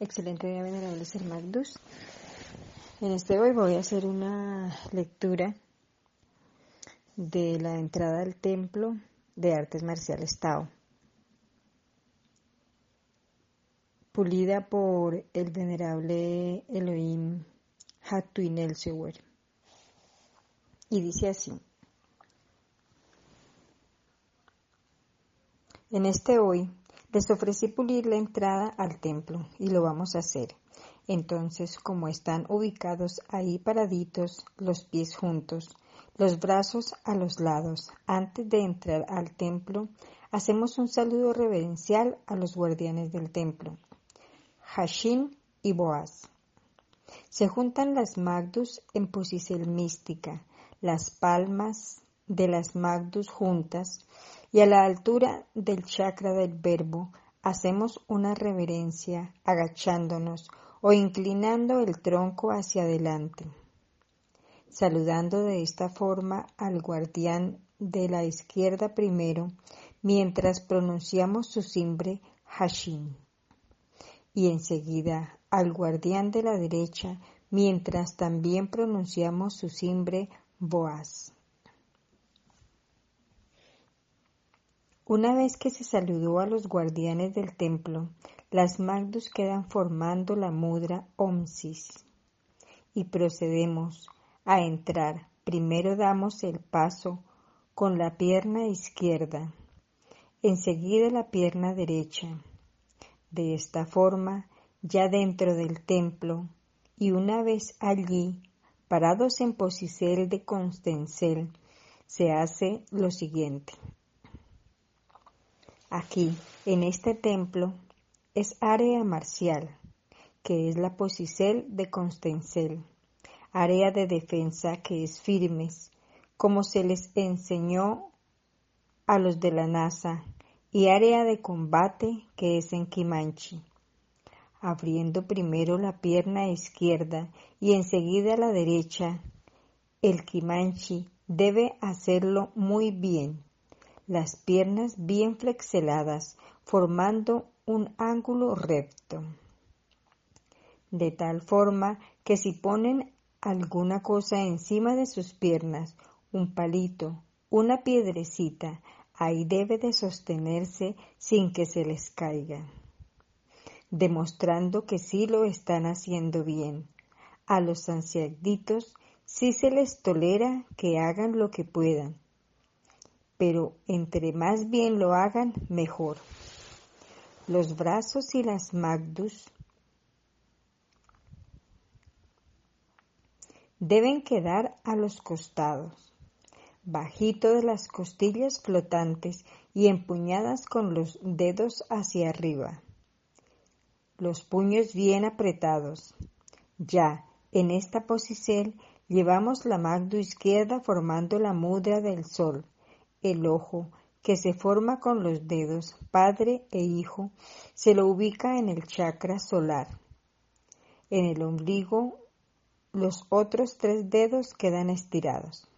Excelente día, venerables hermanos. En este hoy voy a hacer una lectura de la entrada al templo de artes marciales Tao, pulida por el venerable Elohim Hatuin Elsewer. Y dice así. En este hoy les ofrecí pulir la entrada al templo y lo vamos a hacer. Entonces, como están ubicados ahí paraditos, los pies juntos, los brazos a los lados, antes de entrar al templo, hacemos un saludo reverencial a los guardianes del templo, Hashin y Boaz. Se juntan las Magdus en posición mística, las palmas de las Magdus juntas y a la altura del chakra del verbo hacemos una reverencia agachándonos o inclinando el tronco hacia adelante, saludando de esta forma al guardián de la izquierda primero mientras pronunciamos su simbre Hashin y enseguida al guardián de la derecha mientras también pronunciamos su simbre Boaz. Una vez que se saludó a los guardianes del templo, las Magdus quedan formando la mudra Omsis y procedemos a entrar. Primero damos el paso con la pierna izquierda, enseguida la pierna derecha. De esta forma, ya dentro del templo, y una vez allí, parados en posición de constencel, se hace lo siguiente. Aquí, en este templo, es área marcial, que es la posicel de Constencel, área de defensa que es firmes, como se les enseñó a los de la NASA, y área de combate que es en Kimanchi, abriendo primero la pierna izquierda y enseguida la derecha. El Kimanchi debe hacerlo muy bien las piernas bien flexeladas, formando un ángulo recto. De tal forma que si ponen alguna cosa encima de sus piernas, un palito, una piedrecita, ahí debe de sostenerse sin que se les caiga, demostrando que sí lo están haciendo bien. A los ancianitos sí se les tolera que hagan lo que puedan, pero entre más bien lo hagan, mejor. Los brazos y las magdus deben quedar a los costados, bajito de las costillas flotantes y empuñadas con los dedos hacia arriba. Los puños bien apretados. Ya, en esta posición llevamos la magdu izquierda formando la mudra del sol el ojo, que se forma con los dedos padre e hijo, se lo ubica en el chakra solar. En el ombligo, los otros tres dedos quedan estirados.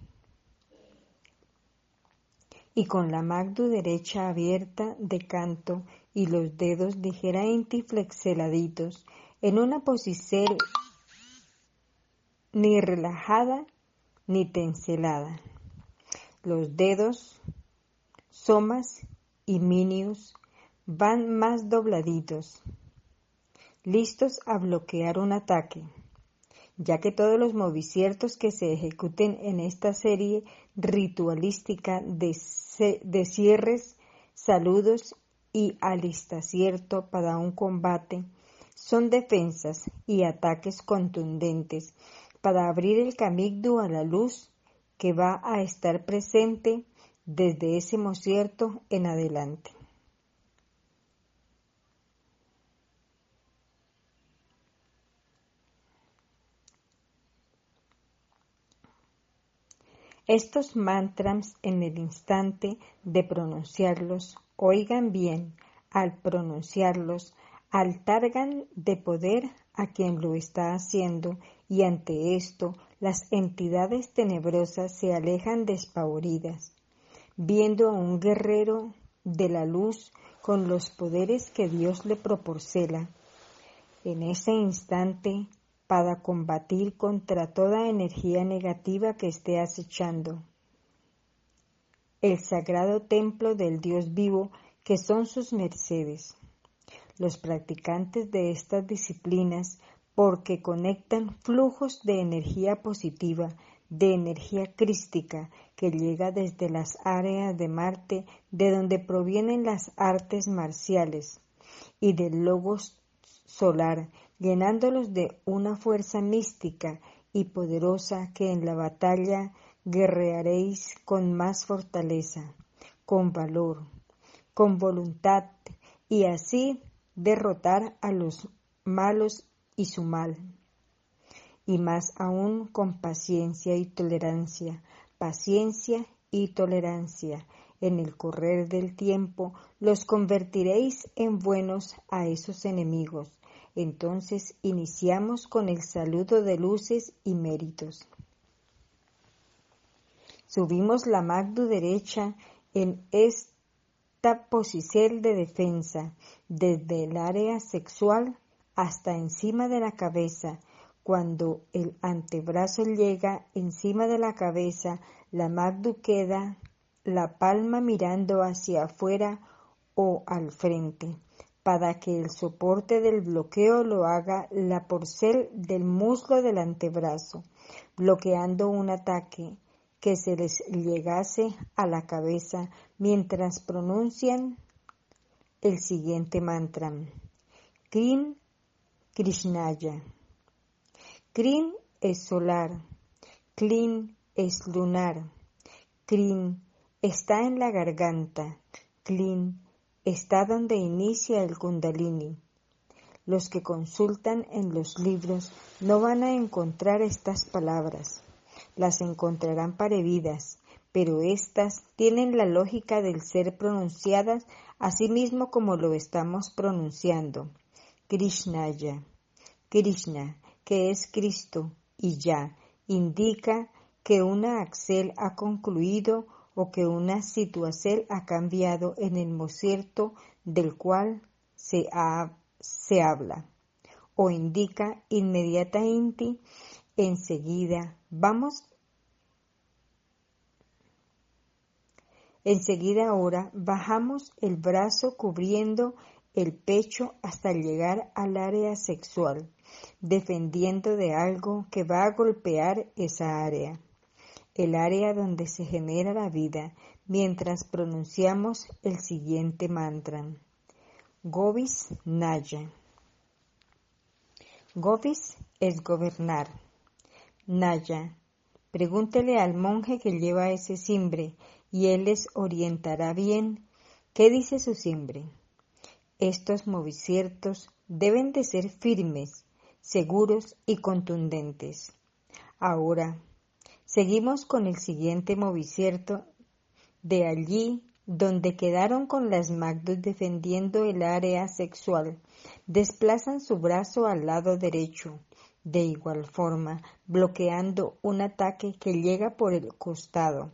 Y con la magdu derecha abierta de canto y los dedos ligeramente flexeladitos, en una posición ni relajada ni tenselada los dedos, somas y minios van más dobladitos, listos a bloquear un ataque, ya que todos los moviciertos que se ejecuten en esta serie ritualística de, cierres, saludos y alistacierto para un combate son defensas y ataques contundentes para abrir el camigdu a la luz que va a estar presente desde ese mocierto en adelante. Estos mantras en el instante de pronunciarlos, oigan bien, al pronunciarlos, altargan de poder a quien lo está haciendo y ante esto las entidades tenebrosas se alejan despavoridas, viendo a un guerrero de la luz con los poderes que Dios le proporciona. en ese instante para combatir contra toda energía negativa que esté acechando. El sagrado templo del Dios vivo que son sus mercedes. Los practicantes de estas disciplinas, porque conectan flujos de energía positiva, de energía crística que llega desde las áreas de Marte, de donde provienen las artes marciales, y del logos solar, llenándolos de una fuerza mística y poderosa que en la batalla guerrearéis con más fortaleza, con valor, con voluntad, y así derrotar a los malos y su mal. Y más aún con paciencia y tolerancia, paciencia y tolerancia, en el correr del tiempo los convertiréis en buenos a esos enemigos. Entonces iniciamos con el saludo de luces y méritos. Subimos la magdu derecha en esta posición de defensa, desde el área sexual hasta encima de la cabeza. Cuando el antebrazo llega encima de la cabeza, la magdu queda la palma mirando hacia afuera o al frente, para que el soporte del bloqueo lo haga la porcel del muslo del antebrazo, bloqueando un ataque que se les llegase a la cabeza mientras pronuncian el siguiente mantra. Krim Krishnaya. Krim es solar, Klin es lunar, Krim está en la garganta, Klin está donde inicia el kundalini. Los que consultan en los libros no van a encontrar estas palabras, las encontrarán parevidas, pero éstas tienen la lógica del ser pronunciadas así mismo como lo estamos pronunciando. Krishnaya. Krishna, que es Cristo, y ya, indica que una axel ha concluido o que una situación ha cambiado en el mocierto del cual se, se habla, o indica inmediatamente enseguida, vamos, enseguida ahora bajamos el brazo cubriendo el pecho hasta llegar al área sexual, defendiendo de algo que va a golpear esa área el área donde se genera la vida, mientras pronunciamos el siguiente mantra. Govis Naya. Govis es gobernar. Naya. Pregúntele al monje que lleva ese cimbre y él les orientará bien. ¿Qué dice su cimbre? Estos moviciertos deben de ser firmes, seguros y contundentes. Ahora, Seguimos con el siguiente movicierto de allí donde quedaron con las magdus defendiendo el área sexual. Desplazan su brazo al lado derecho, de igual forma, bloqueando un ataque que llega por el costado.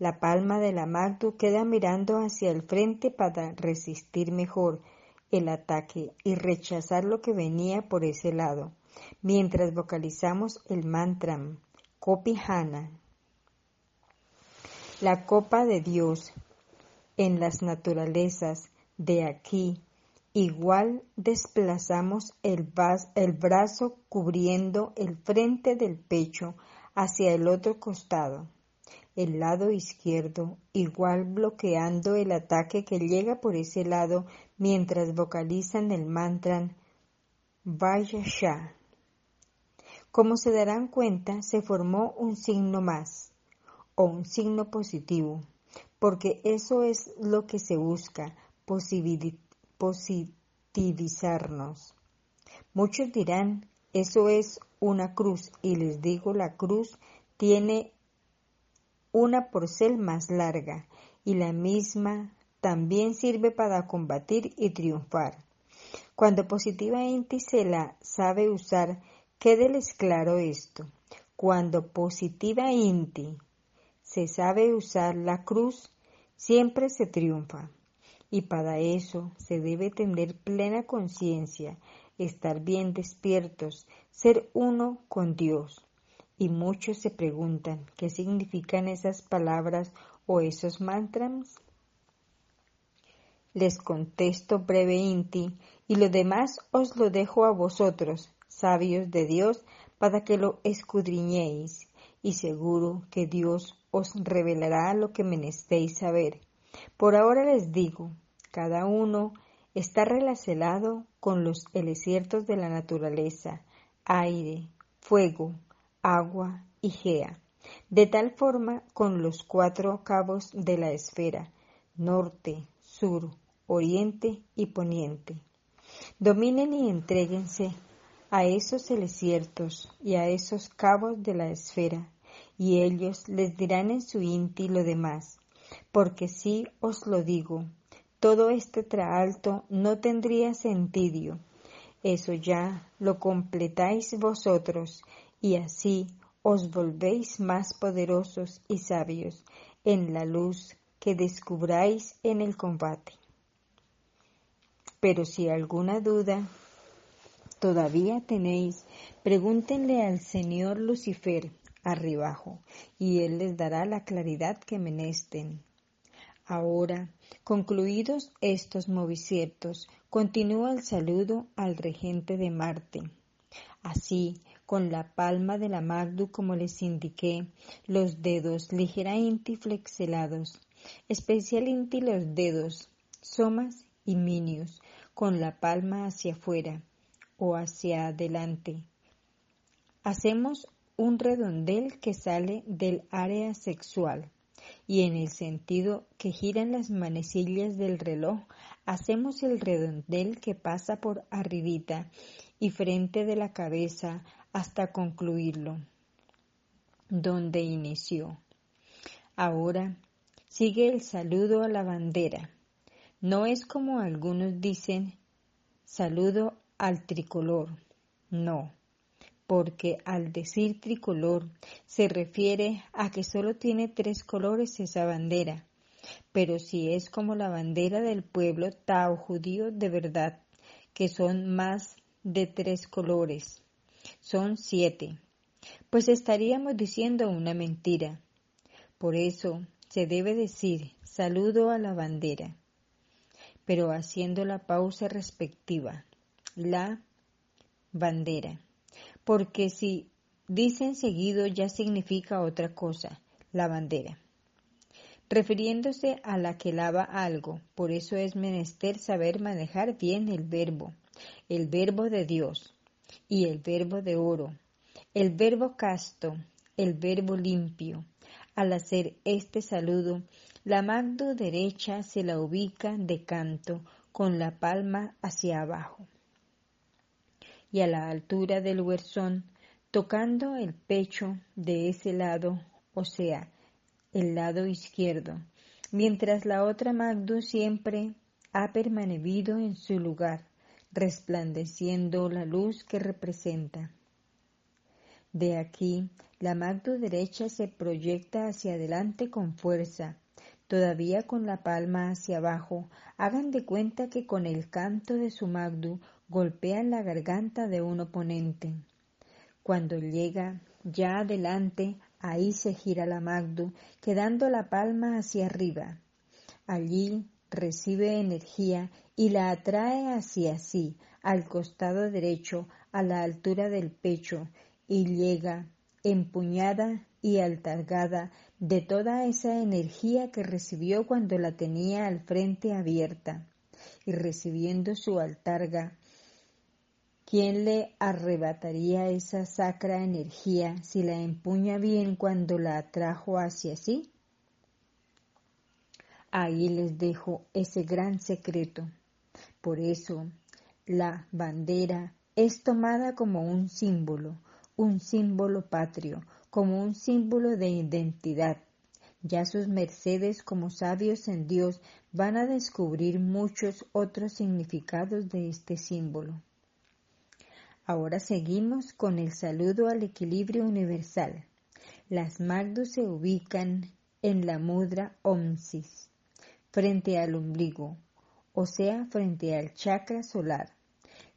La palma de la magdu queda mirando hacia el frente para resistir mejor el ataque y rechazar lo que venía por ese lado, mientras vocalizamos el mantra Copihana. La copa de Dios en las naturalezas de aquí igual desplazamos el, brazo cubriendo el frente del pecho hacia el otro costado, el lado izquierdo igual bloqueando el ataque que llega por ese lado mientras vocalizan el mantra Vaya Shah. Como se darán cuenta, se formó un signo más o un signo positivo, porque eso es lo que se busca, positivizarnos. Muchos dirán, eso es una cruz, y les digo, la cruz tiene una porcel más larga, y la misma también sirve para combatir y triunfar. Cuando Positiva Inti se la sabe usar, Quédeles claro esto. Cuando positiva inti se sabe usar la cruz, siempre se triunfa. Y para eso se debe tener plena conciencia, estar bien despiertos, ser uno con Dios. Y muchos se preguntan qué significan esas palabras o esos mantras. Les contesto breve inti y lo demás os lo dejo a vosotros, sabios de Dios, para que lo escudriñéis, y seguro que Dios os revelará lo que menestéis saber. Por ahora les digo, cada uno está relacionado con los elesiertos de la naturaleza, aire, fuego, agua y gea, de tal forma con los cuatro cabos de la esfera, norte, sur, oriente y poniente. Dominen y entréguense a esos celesiertos y a esos cabos de la esfera, y ellos les dirán en su inti lo demás, porque si os lo digo, todo este traalto no tendría sentido. Eso ya lo completáis vosotros, y así os volvéis más poderosos y sabios en la luz que descubráis en el combate. Pero si alguna duda todavía tenéis, pregúntenle al Señor Lucifer arribajo, y él les dará la claridad que menesten. Ahora, concluidos estos moviciertos, continúa el saludo al regente de Marte. Así, con la palma de la Magdu, como les indiqué, los dedos ligeramente flexelados, especialmente los dedos somas y minios, con la palma hacia afuera o hacia adelante. Hacemos un redondel que sale del área sexual y en el sentido que giran las manecillas del reloj, hacemos el redondel que pasa por arribita y frente de la cabeza hasta concluirlo, donde inició. Ahora sigue el saludo a la bandera no es como algunos dicen, saludo al tricolor. No, porque al decir tricolor se refiere a que solo tiene tres colores esa bandera. Pero si es como la bandera del pueblo Tao judío de verdad, que son más de tres colores, son siete, pues estaríamos diciendo una mentira. Por eso se debe decir saludo a la bandera pero haciendo la pausa respectiva, la bandera, porque si dicen seguido ya significa otra cosa, la bandera. Refiriéndose a la que lava algo, por eso es menester saber manejar bien el verbo, el verbo de Dios y el verbo de oro, el verbo casto, el verbo limpio. Al hacer este saludo, la mano derecha se la ubica de canto con la palma hacia abajo y a la altura del huerzón, tocando el pecho de ese lado, o sea, el lado izquierdo, mientras la otra Magdu siempre ha permanecido en su lugar, resplandeciendo la luz que representa. De aquí, la Magdu derecha se proyecta hacia adelante con fuerza, todavía con la palma hacia abajo, hagan de cuenta que con el canto de su magdu golpean la garganta de un oponente. Cuando llega ya adelante, ahí se gira la magdu, quedando la palma hacia arriba. Allí recibe energía y la atrae hacia sí, al costado derecho, a la altura del pecho, y llega, empuñada y altargada, de toda esa energía que recibió cuando la tenía al frente abierta y recibiendo su altarga, ¿quién le arrebataría esa sacra energía si la empuña bien cuando la atrajo hacia sí? Ahí les dejo ese gran secreto. Por eso, la bandera es tomada como un símbolo, un símbolo patrio, como un símbolo de identidad. Ya sus mercedes como sabios en Dios van a descubrir muchos otros significados de este símbolo. Ahora seguimos con el saludo al equilibrio universal. Las magdus se ubican en la mudra omsis, frente al ombligo, o sea, frente al chakra solar.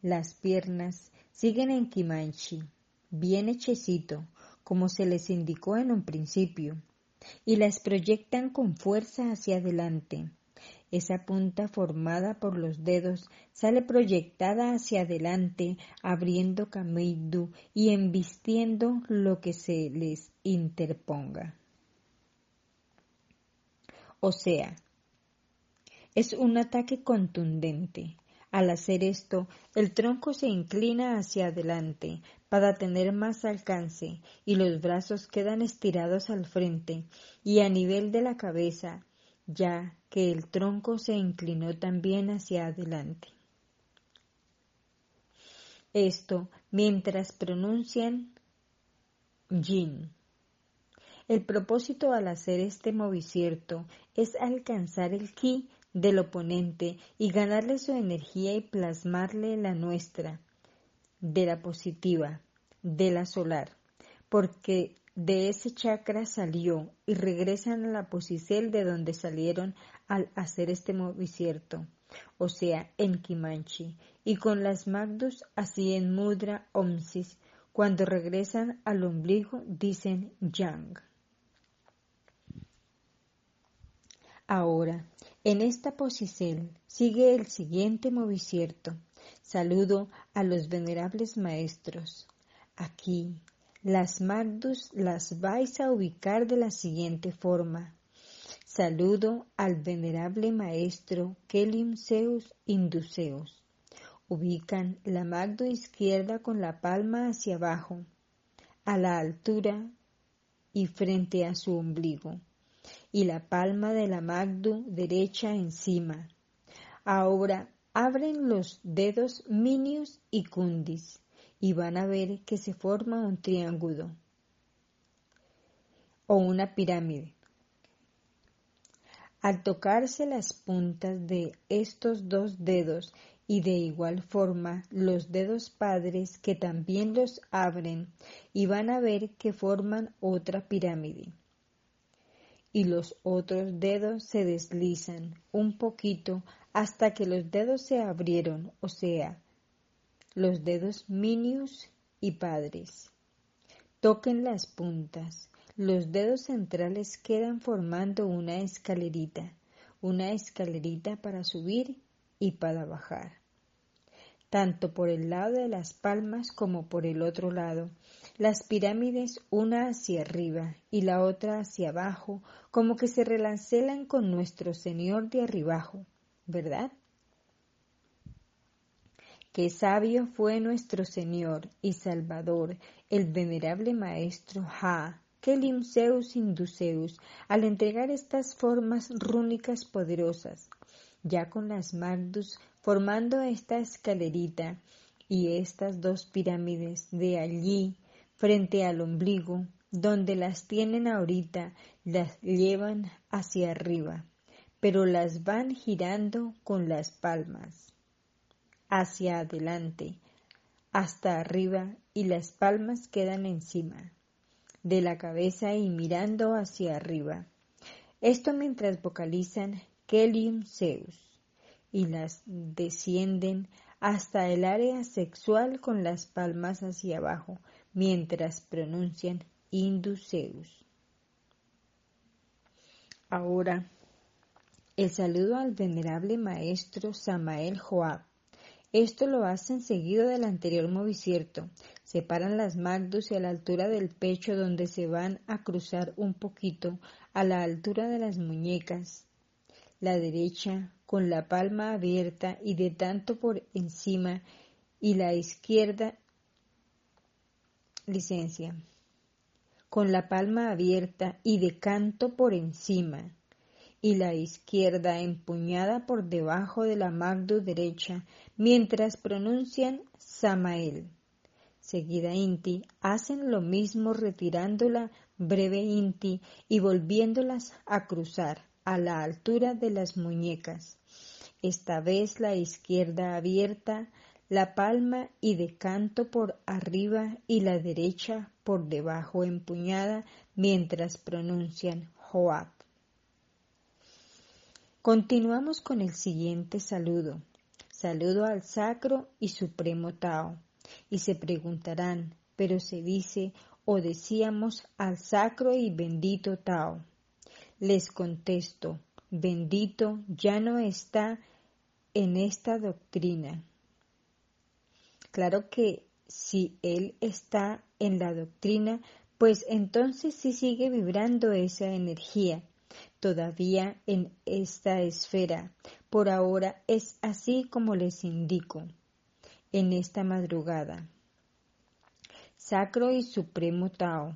Las piernas siguen en Kimanchi, bien hechecito, como se les indicó en un principio, y las proyectan con fuerza hacia adelante. Esa punta formada por los dedos sale proyectada hacia adelante, abriendo camino y embistiendo lo que se les interponga. O sea, es un ataque contundente. Al hacer esto, el tronco se inclina hacia adelante para tener más alcance y los brazos quedan estirados al frente y a nivel de la cabeza ya que el tronco se inclinó también hacia adelante. Esto mientras pronuncian yin. El propósito al hacer este movicierto es alcanzar el ki del oponente y ganarle su energía y plasmarle la nuestra, de la positiva, de la solar, porque de ese chakra salió y regresan a la posicel de donde salieron al hacer este movimiento, o sea, en Kimanchi, y con las magdus así en Mudra Omsis, cuando regresan al ombligo dicen Yang. Ahora, en esta posicel sigue el siguiente movimiento. Saludo a los venerables maestros. Aquí, las Magdus las vais a ubicar de la siguiente forma. Saludo al venerable maestro Kelim Zeus Induceus. Ubican la Magdo izquierda con la palma hacia abajo, a la altura y frente a su ombligo, y la palma de la Magdu derecha encima. Ahora abren los dedos minios y cundis y van a ver que se forma un triángulo o una pirámide. Al tocarse las puntas de estos dos dedos y de igual forma los dedos padres que también los abren y van a ver que forman otra pirámide. Y los otros dedos se deslizan un poquito hasta que los dedos se abrieron, o sea, los dedos minios y padres. Toquen las puntas. Los dedos centrales quedan formando una escalerita, una escalerita para subir y para bajar. Tanto por el lado de las palmas como por el otro lado, las pirámides una hacia arriba y la otra hacia abajo, como que se relancelan con nuestro Señor de arribajo, ¿verdad? Qué sabio fue nuestro Señor y Salvador, el venerable Maestro Ha, Kelimseus Induceus, al entregar estas formas rúnicas poderosas, ya con las Magdus formando esta escalerita y estas dos pirámides de allí frente al ombligo, donde las tienen ahorita, las llevan hacia arriba, pero las van girando con las palmas hacia adelante, hasta arriba y las palmas quedan encima de la cabeza y mirando hacia arriba. Esto mientras vocalizan Kelium Zeus y las descienden hasta el área sexual con las palmas hacia abajo mientras pronuncian Zeus. Ahora, el saludo al venerable maestro Samael Joab esto lo hacen seguido del anterior movicierto. Separan las magdus a la altura del pecho donde se van a cruzar un poquito a la altura de las muñecas. La derecha con la palma abierta y de tanto por encima y la izquierda licencia con la palma abierta y de canto por encima y la izquierda empuñada por debajo de la magdu derecha mientras pronuncian Samael. Seguida Inti hacen lo mismo retirando la breve Inti y volviéndolas a cruzar a la altura de las muñecas. Esta vez la izquierda abierta, la palma y de canto por arriba y la derecha por debajo empuñada mientras pronuncian Joab. Continuamos con el siguiente saludo. Saludo al sacro y supremo Tao. Y se preguntarán, pero se dice o decíamos al sacro y bendito Tao. Les contesto, bendito ya no está en esta doctrina. Claro que si él está en la doctrina, pues entonces sí sigue vibrando esa energía todavía en esta esfera. Por ahora es así como les indico en esta madrugada. Sacro y Supremo Tao.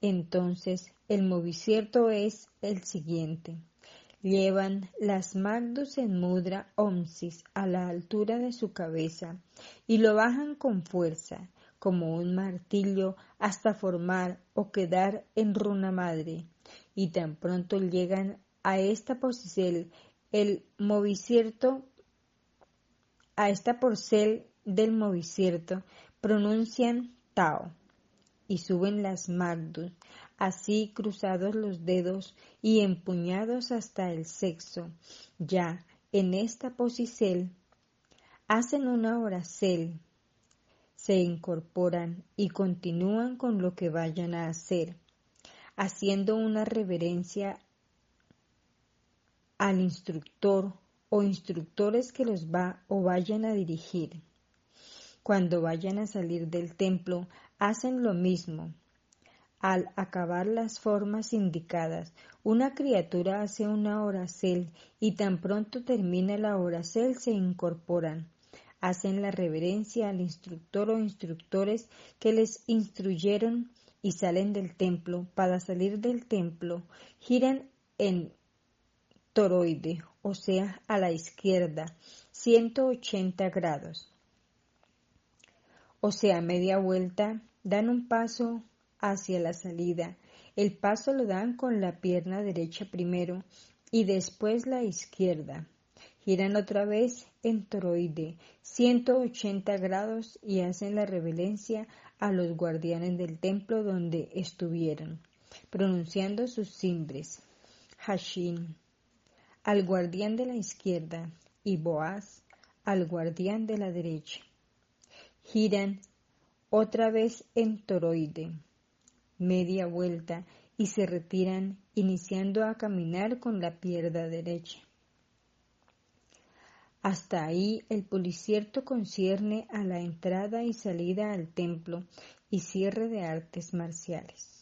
Entonces el movicierto es el siguiente. Llevan las magdus en mudra omsis a la altura de su cabeza y lo bajan con fuerza, como un martillo, hasta formar o quedar en runa madre. Y tan pronto llegan a esta posición, el movicierto, a esta porcel del movicierto, pronuncian Tao y suben las magdus así cruzados los dedos y empuñados hasta el sexo. Ya en esta posición hacen una oracel, se incorporan y continúan con lo que vayan a hacer, haciendo una reverencia al instructor o instructores que los va o vayan a dirigir. Cuando vayan a salir del templo, hacen lo mismo, al acabar las formas indicadas, una criatura hace una oracel y tan pronto termina la oracel se incorporan. Hacen la reverencia al instructor o instructores que les instruyeron y salen del templo. Para salir del templo, giran en toroide, o sea, a la izquierda, 180 grados. O sea, media vuelta, dan un paso hacia la salida. El paso lo dan con la pierna derecha primero y después la izquierda. Giran otra vez en toroide, 180 grados y hacen la reverencia a los guardianes del templo donde estuvieron, pronunciando sus cimbres. Hashin, al guardián de la izquierda, y Boaz, al guardián de la derecha. Giran otra vez en toroide media vuelta y se retiran iniciando a caminar con la pierna derecha. Hasta ahí el policierto concierne a la entrada y salida al templo y cierre de artes marciales.